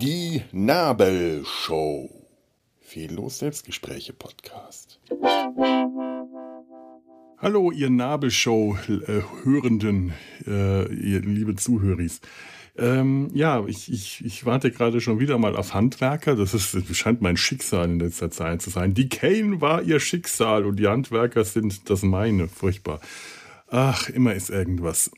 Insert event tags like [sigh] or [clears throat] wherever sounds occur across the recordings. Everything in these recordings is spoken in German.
Die Nabelshow. Fehllos Selbstgespräche Podcast. Hallo, ihr Nabelshow-Hörenden, äh, ihr liebe Zuhöris. Ähm, ja, ich, ich, ich warte gerade schon wieder mal auf Handwerker. Das, ist, das scheint mein Schicksal in letzter Zeit zu sein. Die Kane war ihr Schicksal und die Handwerker sind das meine. Furchtbar. Ach, immer ist irgendwas.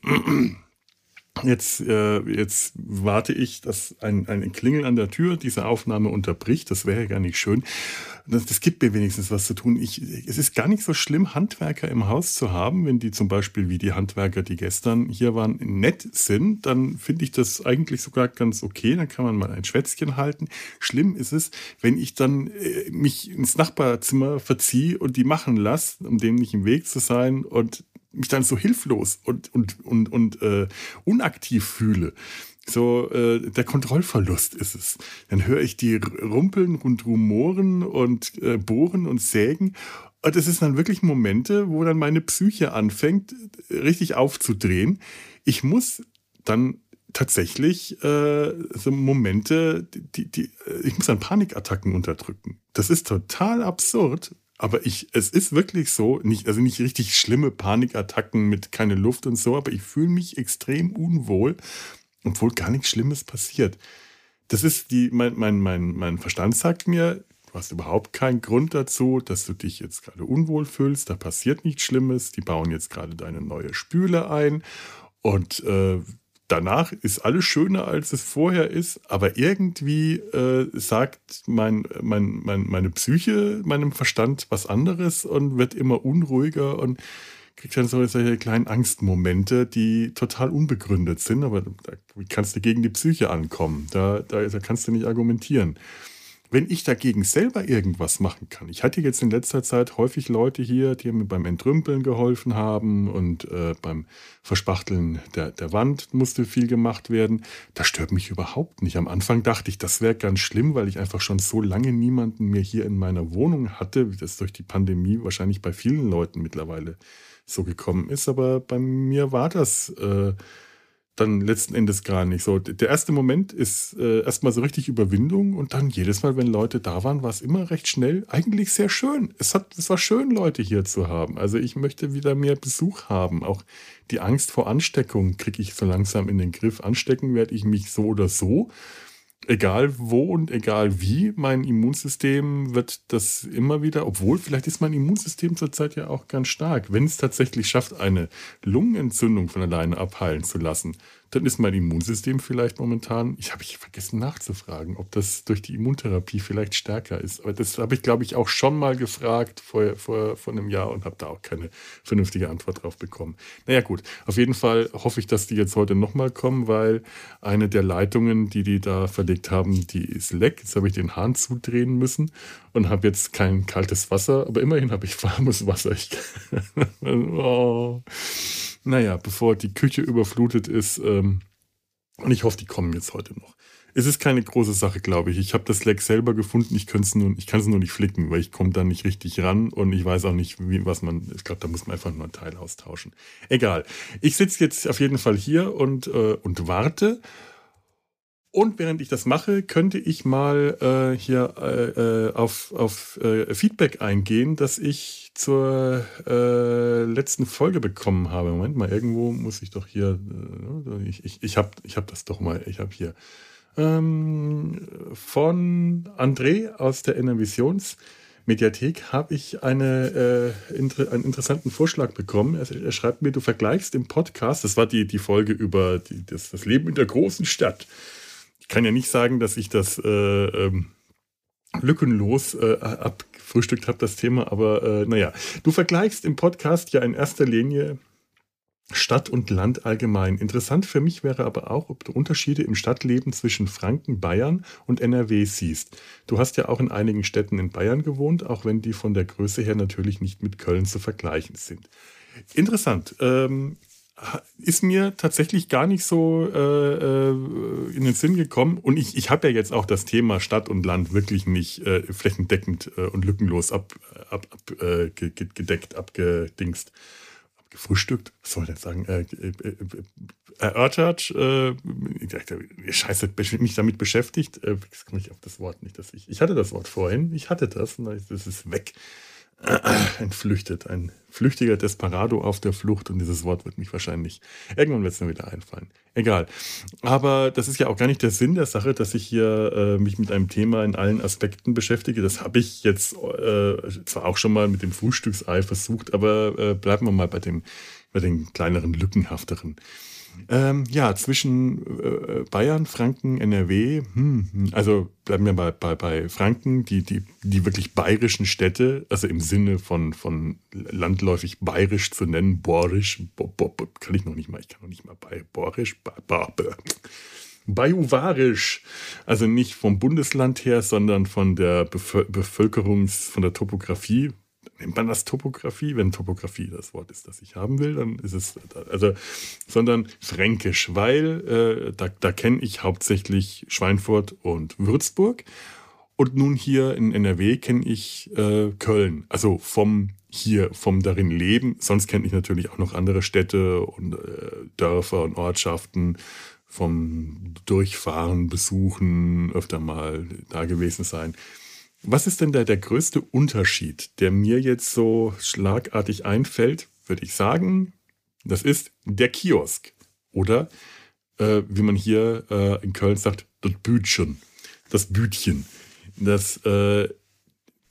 Jetzt, äh, jetzt warte ich, dass ein, ein Klingeln an der Tür diese Aufnahme unterbricht. Das wäre ja gar nicht schön. Das, das gibt mir wenigstens was zu tun. Ich, es ist gar nicht so schlimm, Handwerker im Haus zu haben, wenn die zum Beispiel wie die Handwerker, die gestern hier waren, nett sind. Dann finde ich das eigentlich sogar ganz okay. Dann kann man mal ein Schwätzchen halten. Schlimm ist es, wenn ich dann äh, mich ins Nachbarzimmer verziehe und die machen lasse, um dem nicht im Weg zu sein und mich dann so hilflos und, und, und, und äh, unaktiv fühle. So, äh, der Kontrollverlust ist es. Dann höre ich die rumpeln und rumoren und äh, bohren und sägen. Und es sind dann wirklich Momente, wo dann meine Psyche anfängt, richtig aufzudrehen. Ich muss dann tatsächlich äh, so Momente, die, die, äh, ich muss dann Panikattacken unterdrücken. Das ist total absurd, aber ich, es ist wirklich so, nicht, also nicht richtig schlimme Panikattacken mit keine Luft und so, aber ich fühle mich extrem unwohl, obwohl gar nichts Schlimmes passiert. Das ist die, mein, mein, mein, mein Verstand sagt mir, du hast überhaupt keinen Grund dazu, dass du dich jetzt gerade unwohl fühlst, da passiert nichts Schlimmes, die bauen jetzt gerade deine neue Spüle ein und äh, danach ist alles schöner, als es vorher ist, aber irgendwie äh, sagt mein, mein, mein, meine Psyche meinem Verstand was anderes und wird immer unruhiger und kriegt dann so solche kleinen Angstmomente, die total unbegründet sind, aber da kannst du gegen die Psyche ankommen. Da, da, da kannst du nicht argumentieren wenn ich dagegen selber irgendwas machen kann. Ich hatte jetzt in letzter Zeit häufig Leute hier, die mir beim Entrümpeln geholfen haben und äh, beim Verspachteln der, der Wand musste viel gemacht werden. Das stört mich überhaupt nicht. Am Anfang dachte ich, das wäre ganz schlimm, weil ich einfach schon so lange niemanden mehr hier in meiner Wohnung hatte, wie das durch die Pandemie wahrscheinlich bei vielen Leuten mittlerweile so gekommen ist. Aber bei mir war das. Äh, dann letzten Endes gar nicht. So, der erste Moment ist äh, erstmal so richtig Überwindung und dann jedes Mal, wenn Leute da waren, war es immer recht schnell. Eigentlich sehr schön. Es, hat, es war schön, Leute hier zu haben. Also ich möchte wieder mehr Besuch haben. Auch die Angst vor Ansteckung kriege ich so langsam in den Griff. Anstecken werde ich mich so oder so egal wo und egal wie, mein Immunsystem wird das immer wieder, obwohl vielleicht ist mein Immunsystem zurzeit ja auch ganz stark, wenn es tatsächlich schafft, eine Lungenentzündung von alleine abheilen zu lassen, dann ist mein Immunsystem vielleicht momentan, ich habe ich vergessen nachzufragen, ob das durch die Immuntherapie vielleicht stärker ist. Aber das habe ich, glaube ich, auch schon mal gefragt vor, vor, vor einem Jahr und habe da auch keine vernünftige Antwort drauf bekommen. Naja gut, auf jeden Fall hoffe ich, dass die jetzt heute nochmal kommen, weil eine der Leitungen, die die da verlegt haben, die ist leck. Jetzt habe ich den Hahn zudrehen müssen und habe jetzt kein kaltes Wasser, aber immerhin habe ich [laughs] warmes Wasser. Ich, [laughs] oh naja, bevor die Küche überflutet ist. Ähm, und ich hoffe, die kommen jetzt heute noch. Es ist keine große Sache, glaube ich. Ich habe das Leck selber gefunden. Ich, ich kann es nur nicht flicken, weil ich komme da nicht richtig ran und ich weiß auch nicht, wie, was man. Ich glaube, da muss man einfach nur ein Teil austauschen. Egal. Ich sitze jetzt auf jeden Fall hier und, äh, und warte und während ich das mache, könnte ich mal äh, hier äh, äh, auf, auf äh, Feedback eingehen, das ich zur äh, letzten Folge bekommen habe. Moment mal, irgendwo muss ich doch hier, äh, ich, ich, ich habe ich hab das doch mal, ich habe hier ähm, von André aus der Innovations Mediathek habe ich eine, äh, inter, einen interessanten Vorschlag bekommen. Er, er, schreibt mir, du vergleichst im Podcast, das war die, die Folge über die, das, das Leben in der großen Stadt kann ja nicht sagen, dass ich das äh, ähm, lückenlos äh, abgefrühstückt habe, das Thema, aber äh, naja. Du vergleichst im Podcast ja in erster Linie Stadt und Land allgemein. Interessant für mich wäre aber auch, ob du Unterschiede im Stadtleben zwischen Franken, Bayern und NRW siehst. Du hast ja auch in einigen Städten in Bayern gewohnt, auch wenn die von der Größe her natürlich nicht mit Köln zu vergleichen sind. Interessant. Ähm, ist mir tatsächlich gar nicht so äh, äh, in den Sinn gekommen. Und ich, ich habe ja jetzt auch das Thema Stadt und Land wirklich nicht äh, flächendeckend äh, und lückenlos ab, ab, ab, äh, gedeckt, abgedingst. gefrühstückt, was soll ich jetzt sagen, äh, äh, äh, erörtert, äh, scheiße, mich damit beschäftigt, äh, jetzt komme ich auf das Wort nicht, dass ich, ich hatte das Wort vorhin, ich hatte das, und das ist weg [clears throat] entflüchtet. Ein flüchtiger Desperado auf der Flucht und dieses Wort wird mich wahrscheinlich, irgendwann wird es mir wieder einfallen. Egal. Aber das ist ja auch gar nicht der Sinn der Sache, dass ich hier äh, mich mit einem Thema in allen Aspekten beschäftige. Das habe ich jetzt äh, zwar auch schon mal mit dem Frühstücksei versucht, aber äh, bleiben wir mal bei dem, bei den kleineren, lückenhafteren. Ähm, ja, zwischen äh, Bayern, Franken, NRW, hm, hm, also bleiben wir bei, bei, bei Franken, die, die, die wirklich bayerischen Städte, also im Sinne von, von landläufig bayerisch zu nennen, borisch, bo, bo, bo, kann ich noch nicht mal, ich kann noch nicht mal bei borisch, ba, ba, ba, Bajuwarisch, also nicht vom Bundesland her, sondern von der Bevölkerungs-, von der Topografie, nennt man das Topografie? Wenn Topografie das Wort ist, das ich haben will, dann ist es, also, sondern Fränkisch, weil äh, da, da kenne ich hauptsächlich Schweinfurt und Würzburg. Und nun hier in NRW kenne ich äh, Köln, also vom hier, vom darin leben. Sonst kenne ich natürlich auch noch andere Städte und äh, Dörfer und Ortschaften vom Durchfahren, Besuchen, öfter mal da gewesen sein. Was ist denn da der größte Unterschied, der mir jetzt so schlagartig einfällt, würde ich sagen, das ist der Kiosk. Oder äh, wie man hier äh, in Köln sagt, das Bütchen. Das Bütchen. Das, äh,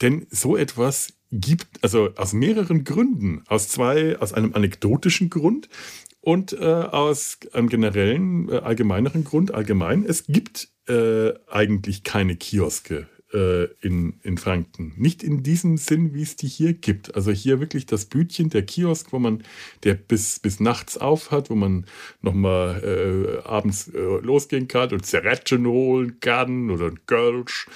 denn so etwas gibt, also aus mehreren Gründen, aus zwei, aus einem anekdotischen Grund und äh, aus einem generellen, äh, allgemeineren Grund, allgemein, es gibt äh, eigentlich keine Kioske äh, in, in Franken. Nicht in diesem Sinn, wie es die hier gibt. Also hier wirklich das Bütchen, der Kiosk, wo man, der bis, bis nachts auf hat, wo man nochmal äh, abends äh, losgehen kann und Zerretchen holen kann oder ein Kölsch.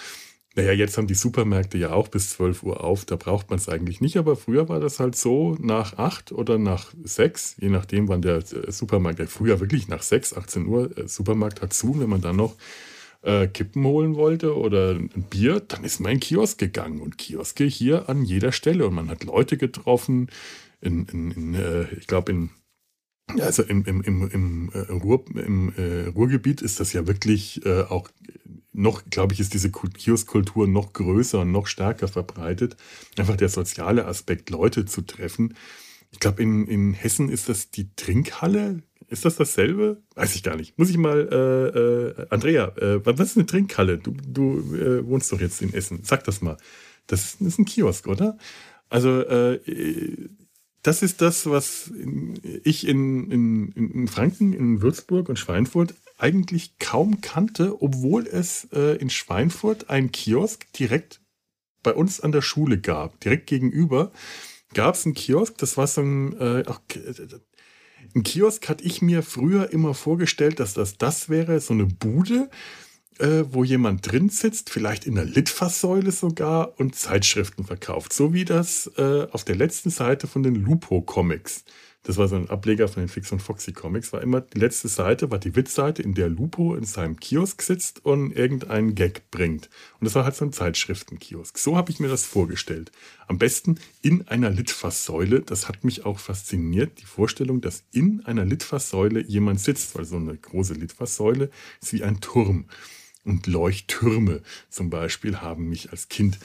Naja, jetzt haben die Supermärkte ja auch bis 12 Uhr auf, da braucht man es eigentlich nicht, aber früher war das halt so, nach 8 oder nach 6, je nachdem, wann der äh, Supermarkt, früher wirklich nach 6, 18 Uhr, äh, Supermarkt hat zu, wenn man dann noch äh, Kippen holen wollte oder ein Bier, dann ist man in Kiosk gegangen. Und Kioske hier an jeder Stelle. Und man hat Leute getroffen, in, in, in äh, ich glaube, in also im, im, im, im, äh, Ruhr, im äh, Ruhrgebiet ist das ja wirklich äh, auch noch, glaube ich, ist diese Kioskkultur noch größer und noch stärker verbreitet. Einfach der soziale Aspekt, Leute zu treffen. Ich glaube, in, in Hessen ist das die Trinkhalle, ist das dasselbe? Weiß ich gar nicht. Muss ich mal, äh, äh, Andrea, äh, was ist eine Trinkhalle? Du, du äh, wohnst doch jetzt in Essen. Sag das mal. Das ist, ein Kiosk, oder? Also, äh, das ist das, was ich in, in, in Franken, in Würzburg und Schweinfurt eigentlich kaum kannte, obwohl es äh, in Schweinfurt einen Kiosk direkt bei uns an der Schule gab. Direkt gegenüber gab es einen Kiosk, das war so ein, äh, ein Kiosk hatte ich mir früher immer vorgestellt, dass das das wäre, so eine Bude, äh, wo jemand drin sitzt, vielleicht in der Litfaßsäule sogar und Zeitschriften verkauft. So wie das äh, auf der letzten Seite von den Lupo-Comics das war so ein Ableger von den Fix und Foxy Comics, war immer die letzte Seite, war die Witzseite, in der Lupo in seinem Kiosk sitzt und irgendeinen Gag bringt. Und das war halt so ein Zeitschriftenkiosk. So habe ich mir das vorgestellt. Am besten in einer Litfaßsäule. Das hat mich auch fasziniert, die Vorstellung, dass in einer Litfaßsäule jemand sitzt, weil so eine große Litfaßsäule ist wie ein Turm. Und Leuchttürme zum Beispiel haben mich als Kind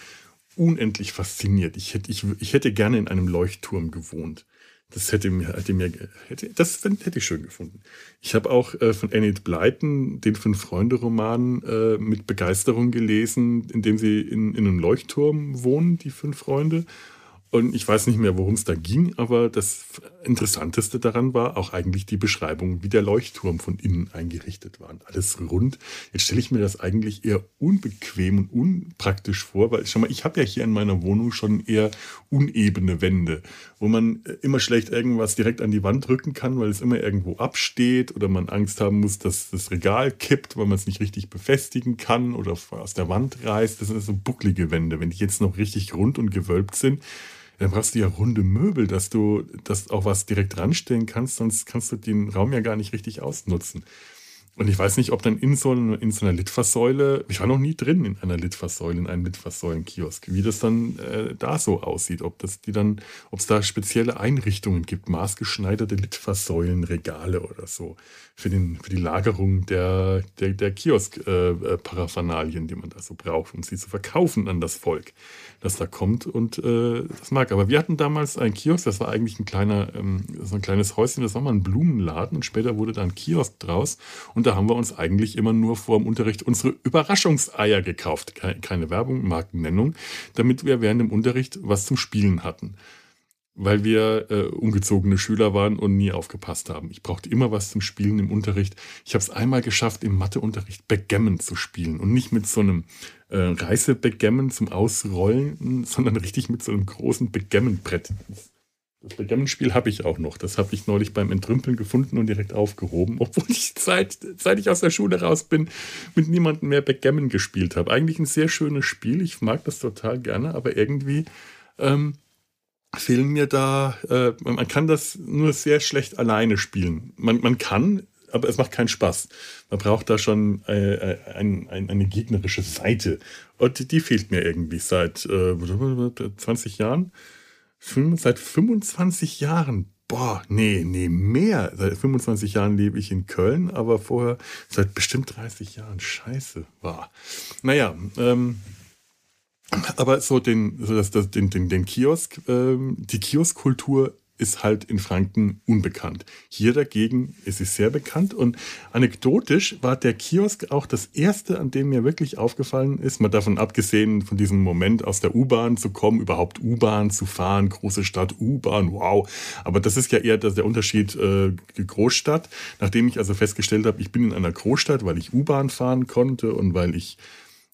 unendlich fasziniert. Ich hätte, ich, ich hätte gerne in einem Leuchtturm gewohnt. Das hätte mir, hätte mir hätte, das hätte ich schön gefunden. Ich habe auch äh, von Enid Blyton den Fünf-Freunde-Roman äh, mit Begeisterung gelesen, in dem sie in, in einem Leuchtturm wohnen, die fünf Freunde. Und ich weiß nicht mehr, worum es da ging, aber das Interessanteste daran war auch eigentlich die Beschreibung, wie der Leuchtturm von innen eingerichtet war. Und alles rund. Jetzt stelle ich mir das eigentlich eher unbequem und unpraktisch vor, weil schau mal, ich habe ja hier in meiner Wohnung schon eher unebene Wände, wo man äh, immer schlecht irgendwas direkt an die Wand drücken kann, weil es immer irgendwo absteht oder man Angst haben muss, dass das Regal kippt, weil man es nicht richtig befestigen kann oder aus der Wand reißt. Das sind so bucklige Wände. Wenn die jetzt noch richtig rund und gewölbt sind, dann brauchst du ja runde Möbel, dass du das auch was direkt ranstellen kannst, sonst kannst du den Raum ja gar nicht richtig ausnutzen. Und ich weiß nicht, ob dann in so, in so einer Litfaßsäule, ich war noch nie drin in einer Litfaßsäule, in einem Litfaßsäulenkiosk, wie das dann äh, da so aussieht, ob das die dann, ob es da spezielle Einrichtungen gibt, maßgeschneiderte Litfaßsäulenregale oder so, für, den, für die Lagerung der, der, der Kiosk-Paraphernalien, äh, äh die man da so braucht, um sie zu verkaufen an das Volk, das da kommt und äh, das mag. Aber wir hatten damals ein Kiosk, das war eigentlich ein kleiner, ähm, so ein kleines Häuschen, das war mal ein Blumenladen und später wurde da ein Kiosk draus und da haben wir uns eigentlich immer nur vor dem Unterricht unsere Überraschungseier gekauft. Keine Werbung, Markennennung, damit wir während dem Unterricht was zum Spielen hatten. Weil wir äh, ungezogene Schüler waren und nie aufgepasst haben. Ich brauchte immer was zum Spielen im Unterricht. Ich habe es einmal geschafft, im Matheunterricht Backgammon zu spielen. Und nicht mit so einem äh, Reiße-Backgammon zum Ausrollen, sondern richtig mit so einem großen Backgammon-Brett. Das Backgammon-Spiel habe ich auch noch. Das habe ich neulich beim Entrümpeln gefunden und direkt aufgehoben, [laughs] obwohl ich seit, seit ich aus der Schule raus bin, mit niemandem mehr Backgammon gespielt habe. Eigentlich ein sehr schönes Spiel. Ich mag das total gerne, aber irgendwie ähm, fehlen mir da, äh, man kann das nur sehr schlecht alleine spielen. Man, man kann, aber es macht keinen Spaß. Man braucht da schon äh, äh ein, ein, eine gegnerische Seite. Und die fehlt mir irgendwie seit äh, 20 Jahren seit 25 Jahren. Boah, nee, nee, mehr. Seit 25 Jahren lebe ich in Köln, aber vorher seit bestimmt 30 Jahren. Scheiße, war. Naja, ähm, aber so den, so das, das, den, den, den Kiosk, ähm, die Kioskkultur ist halt in Franken unbekannt. Hier dagegen ist es sehr bekannt und anekdotisch war der Kiosk auch das erste, an dem mir wirklich aufgefallen ist, mal davon abgesehen von diesem Moment aus der U-Bahn zu kommen, überhaupt U-Bahn zu fahren, große Stadt, U-Bahn, wow. Aber das ist ja eher der Unterschied äh, Großstadt. Nachdem ich also festgestellt habe, ich bin in einer Großstadt, weil ich U-Bahn fahren konnte und weil ich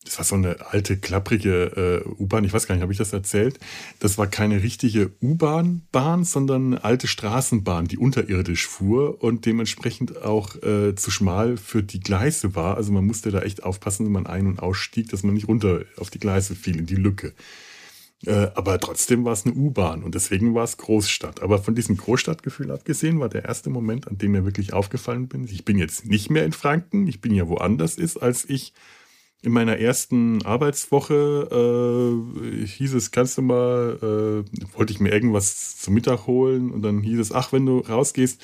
das war so eine alte, klapprige äh, U-Bahn. Ich weiß gar nicht, habe ich das erzählt? Das war keine richtige U-Bahn-Bahn, sondern eine alte Straßenbahn, die unterirdisch fuhr und dementsprechend auch äh, zu schmal für die Gleise war. Also man musste da echt aufpassen, wenn man ein- und ausstieg, dass man nicht runter auf die Gleise fiel, in die Lücke. Äh, aber trotzdem war es eine U-Bahn und deswegen war es Großstadt. Aber von diesem Großstadtgefühl abgesehen war der erste Moment, an dem mir wirklich aufgefallen bin, ich bin jetzt nicht mehr in Franken, ich bin ja woanders ist, als ich in meiner ersten Arbeitswoche äh, hieß es, kannst du mal, äh, wollte ich mir irgendwas zum Mittag holen und dann hieß es, ach, wenn du rausgehst,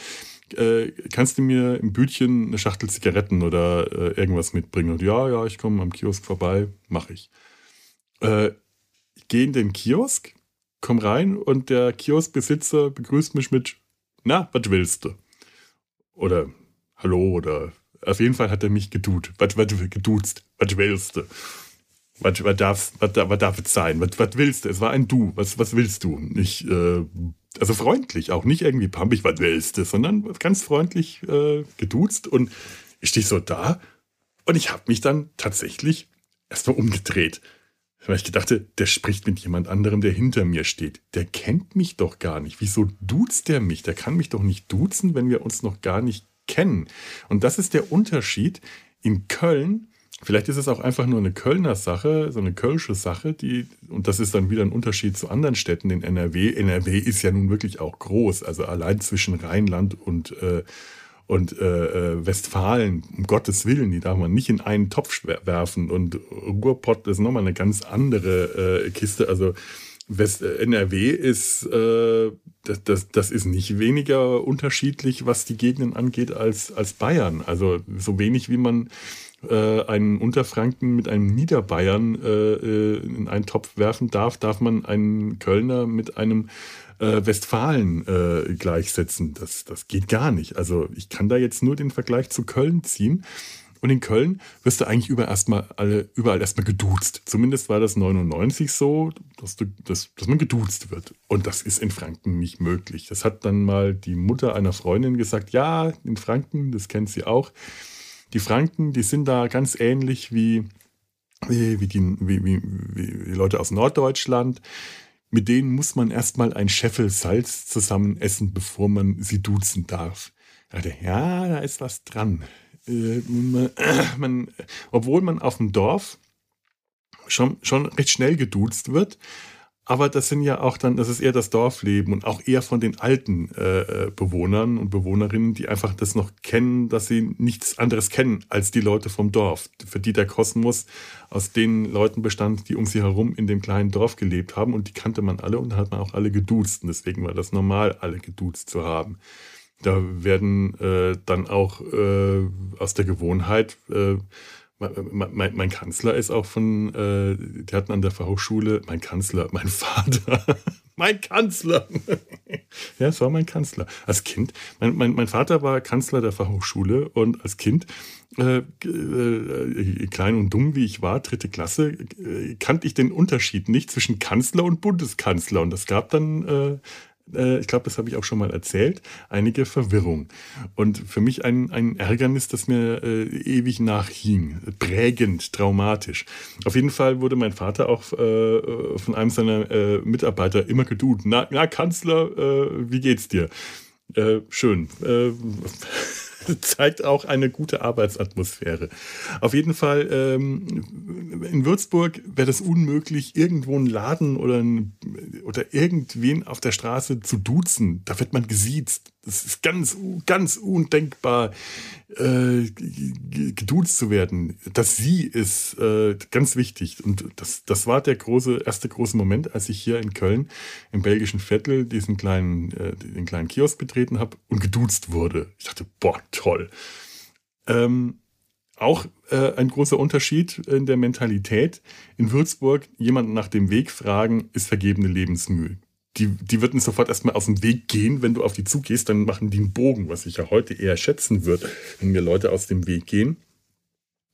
äh, kannst du mir im Bütchen eine Schachtel Zigaretten oder äh, irgendwas mitbringen? Und ja, ja, ich komme am Kiosk vorbei, mache ich. Äh, ich gehe in den Kiosk, komm rein und der Kioskbesitzer begrüßt mich mit, na, was willst du? Oder Hallo oder auf jeden Fall hat er mich gedut. Was, was, geduzt. Was willst du? Was, was, darf, was, was darf es sein? Was, was willst du? Es war ein Du. Was, was willst du? Nicht, äh, also freundlich, auch nicht irgendwie pampig, was willst du, sondern ganz freundlich äh, geduzt. Und ich stehe so da und ich habe mich dann tatsächlich erstmal umgedreht. Weil ich gedachte, der spricht mit jemand anderem, der hinter mir steht. Der kennt mich doch gar nicht. Wieso duzt der mich? Der kann mich doch nicht duzen, wenn wir uns noch gar nicht kennen. Und das ist der Unterschied. In Köln, vielleicht ist es auch einfach nur eine Kölner Sache, so eine kölsche Sache, die, und das ist dann wieder ein Unterschied zu anderen Städten in NRW. NRW ist ja nun wirklich auch groß, also allein zwischen Rheinland und äh, und äh, äh Westfalen, um Gottes Willen, die darf man nicht in einen Topf werfen. Und Ruhrpott ist nochmal eine ganz andere äh, Kiste. Also West äh, NRW ist, äh, das, das, das ist nicht weniger unterschiedlich, was die Gegenden angeht, als, als Bayern. Also so wenig wie man äh, einen Unterfranken mit einem Niederbayern äh, äh, in einen Topf werfen darf, darf man einen Kölner mit einem äh, Westfalen äh, gleichsetzen. Das, das geht gar nicht. Also ich kann da jetzt nur den Vergleich zu Köln ziehen. Und in Köln wirst du eigentlich überall erstmal, alle, überall erstmal geduzt. Zumindest war das 99 so, dass, du, dass, dass man geduzt wird. Und das ist in Franken nicht möglich. Das hat dann mal die Mutter einer Freundin gesagt, ja, in Franken, das kennt sie auch. Die Franken, die sind da ganz ähnlich wie, wie, wie, die, wie, wie, wie Leute aus Norddeutschland. Mit denen muss man erstmal ein Scheffel Salz zusammen essen, bevor man sie duzen darf. Ja, da ist was dran äh, man, [clears throat] man, obwohl man auf dem Dorf schon, schon recht schnell geduzt wird, aber das sind ja auch dann, das ist eher das Dorfleben und auch eher von den alten äh, äh, Bewohnern und Bewohnerinnen, die einfach das noch kennen, dass sie nichts anderes kennen als die Leute vom Dorf, für die der Kosmos aus den Leuten bestand, die um sie herum in dem kleinen Dorf gelebt haben und die kannte man alle und hat man auch alle geduzt und deswegen war das normal, alle geduzt zu haben. Da werden äh, dann auch äh, aus der Gewohnheit äh, mein, mein, mein, Kanzler ist auch von, äh, die hatten an der Fachhochschule, mein Kanzler, mein [laughs] Vater, mein Kanzler. [laughs] ja, es war mein Kanzler. Als Kind, mein, mein, mein Vater war Kanzler der Fachhochschule und als Kind, äh, äh, klein und dumm wie ich war, dritte Klasse, äh, kannte ich den Unterschied nicht zwischen Kanzler und Bundeskanzler. Und es gab dann äh, ich glaube, das habe ich auch schon mal erzählt, einige Verwirrung. Und für mich ein, ein Ärgernis, das mir äh, ewig nachhing, prägend, traumatisch. Auf jeden Fall wurde mein Vater auch äh, von einem seiner äh, Mitarbeiter immer geduht. Na, na Kanzler, äh, wie geht's dir? Äh, schön. [laughs] zeigt auch eine gute Arbeitsatmosphäre. Auf jeden Fall, ähm, in Würzburg wäre das unmöglich, irgendwo einen Laden oder, ein, oder irgendwen auf der Straße zu duzen. Da wird man gesiezt. Das ist ganz, ganz undenkbar, äh, geduzt zu werden. Das Sie ist äh, ganz wichtig. Und das, das war der große, erste große Moment, als ich hier in Köln im belgischen Viertel diesen kleinen, äh, den kleinen Kiosk betreten habe und geduzt wurde. Ich dachte, boah, toll. Ähm, auch äh, ein großer Unterschied in der Mentalität. In Würzburg jemanden nach dem Weg fragen, ist vergebene Lebensmühe die, die würden sofort erstmal aus dem Weg gehen. Wenn du auf die zugehst, dann machen die einen Bogen, was ich ja heute eher schätzen würde, wenn mir Leute aus dem Weg gehen.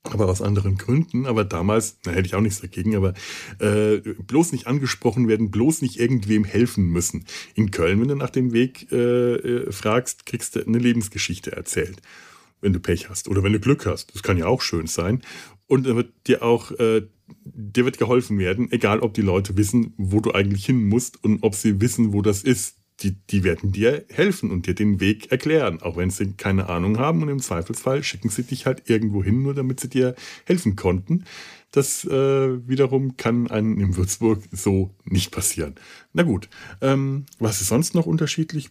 Aber aus anderen Gründen. Aber damals, da hätte ich auch nichts dagegen, aber äh, bloß nicht angesprochen werden, bloß nicht irgendwem helfen müssen. In Köln, wenn du nach dem Weg äh, äh fragst, kriegst du eine Lebensgeschichte erzählt wenn du Pech hast oder wenn du Glück hast. Das kann ja auch schön sein. Und dann wird dir auch, äh, dir wird geholfen werden, egal ob die Leute wissen, wo du eigentlich hin musst und ob sie wissen, wo das ist. Die, die werden dir helfen und dir den Weg erklären, auch wenn sie keine Ahnung haben. Und im Zweifelsfall schicken sie dich halt irgendwo hin, nur damit sie dir helfen konnten. Das äh, wiederum kann einem in Würzburg so nicht passieren. Na gut, ähm, was ist sonst noch unterschiedlich?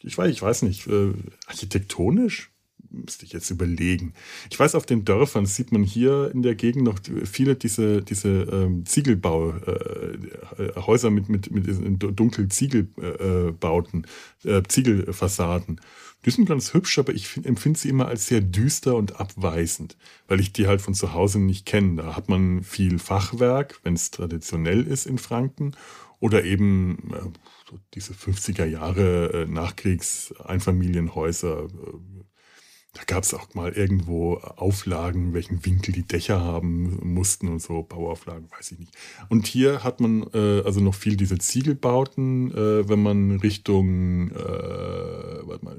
Ich weiß, ich weiß nicht. Äh, architektonisch? Müsste ich jetzt überlegen. Ich weiß, auf den Dörfern sieht man hier in der Gegend noch viele diese, diese ähm, Ziegelbauhäuser äh, mit, mit, mit dunklen Ziegelbauten, äh, Ziegelfassaden. Die sind ganz hübsch, aber ich empfinde sie immer als sehr düster und abweisend, weil ich die halt von zu Hause nicht kenne. Da hat man viel Fachwerk, wenn es traditionell ist in Franken, oder eben äh, diese 50er Jahre äh, Nachkriegs-Einfamilienhäuser, äh, da gab es auch mal irgendwo Auflagen, welchen Winkel die Dächer haben mussten und so, Bauauflagen, weiß ich nicht. Und hier hat man äh, also noch viel diese Ziegelbauten, äh, wenn man Richtung äh, warte mal,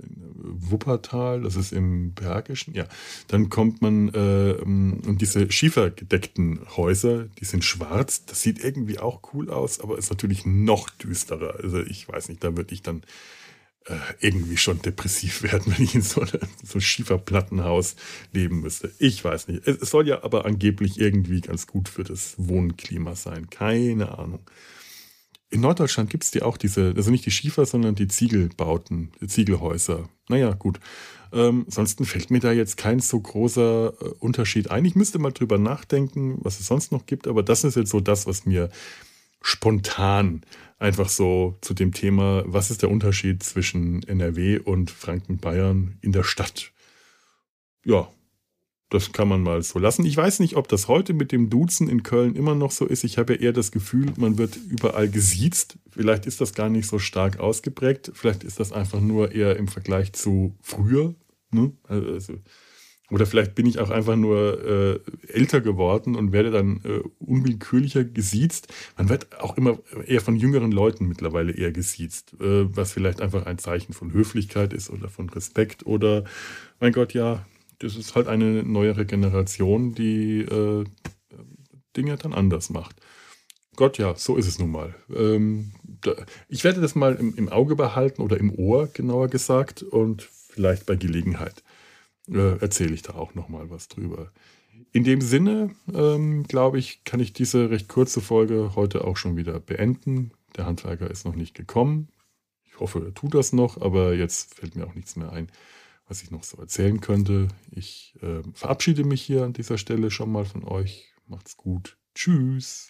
Wuppertal, das ist im Bergischen, ja, dann kommt man äh, und diese schiefergedeckten Häuser, die sind schwarz, das sieht irgendwie auch cool aus, aber ist natürlich noch düsterer. Also ich weiß nicht, da würde ich dann irgendwie schon depressiv [laughs] werden, wenn ich in so, einem Schieferplattenhaus leben müsste. Ich weiß nicht. Es, soll ja aber angeblich irgendwie ganz gut für das Wohnklima sein. Keine Ahnung. In Norddeutschland gibt es die auch diese, also nicht die Schiefer, sondern die Ziegelbauten, die Ziegelhäuser. Naja, gut. Ähm, ansonsten fällt mir da jetzt kein so großer äh, Unterschied ein. Ich müsste mal drüber nachdenken, was es sonst noch gibt, aber das ist jetzt so das, was mir spontan einfach so zu dem Thema, was ist der Unterschied zwischen NRW und Franken-Bayern in der Stadt? Ja, das kann man mal so lassen. Ich weiß nicht, ob das heute mit dem Duzen in Köln immer noch so ist. Ich habe ja eher das Gefühl, man wird überall gesiezt. Vielleicht ist das gar nicht so stark ausgeprägt. Vielleicht ist das einfach nur eher im Vergleich zu früher. Ne? Also, oder vielleicht bin ich auch einfach nur äh, älter geworden und werde dann äh, unwillkürlicher gesiezt. Man wird auch immer eher von jüngeren Leuten mittlerweile eher gesiezt, äh, was vielleicht einfach ein Zeichen von Höflichkeit ist oder von Respekt oder, mein Gott, ja, das ist halt eine neuere Generation, die äh, Dinge dann anders macht. Gott, ja, so ist es nun mal. Ähm, da, ich werde das mal im, im Auge behalten oder im Ohr, genauer gesagt, und vielleicht bei Gelegenheit äh, erzähle ich da auch noch mal was drüber. In dem Sinne, ähm, glaube ich, kann ich diese recht kurze Folge heute auch schon wieder beenden. Der Handwerker ist noch nicht gekommen. Ich hoffe, er tut das noch, aber jetzt fällt mir auch nichts mehr ein, was ich noch so erzählen könnte. Ich äh, verabschiede mich hier an dieser Stelle schon mal von euch. Macht's gut. Tschüss.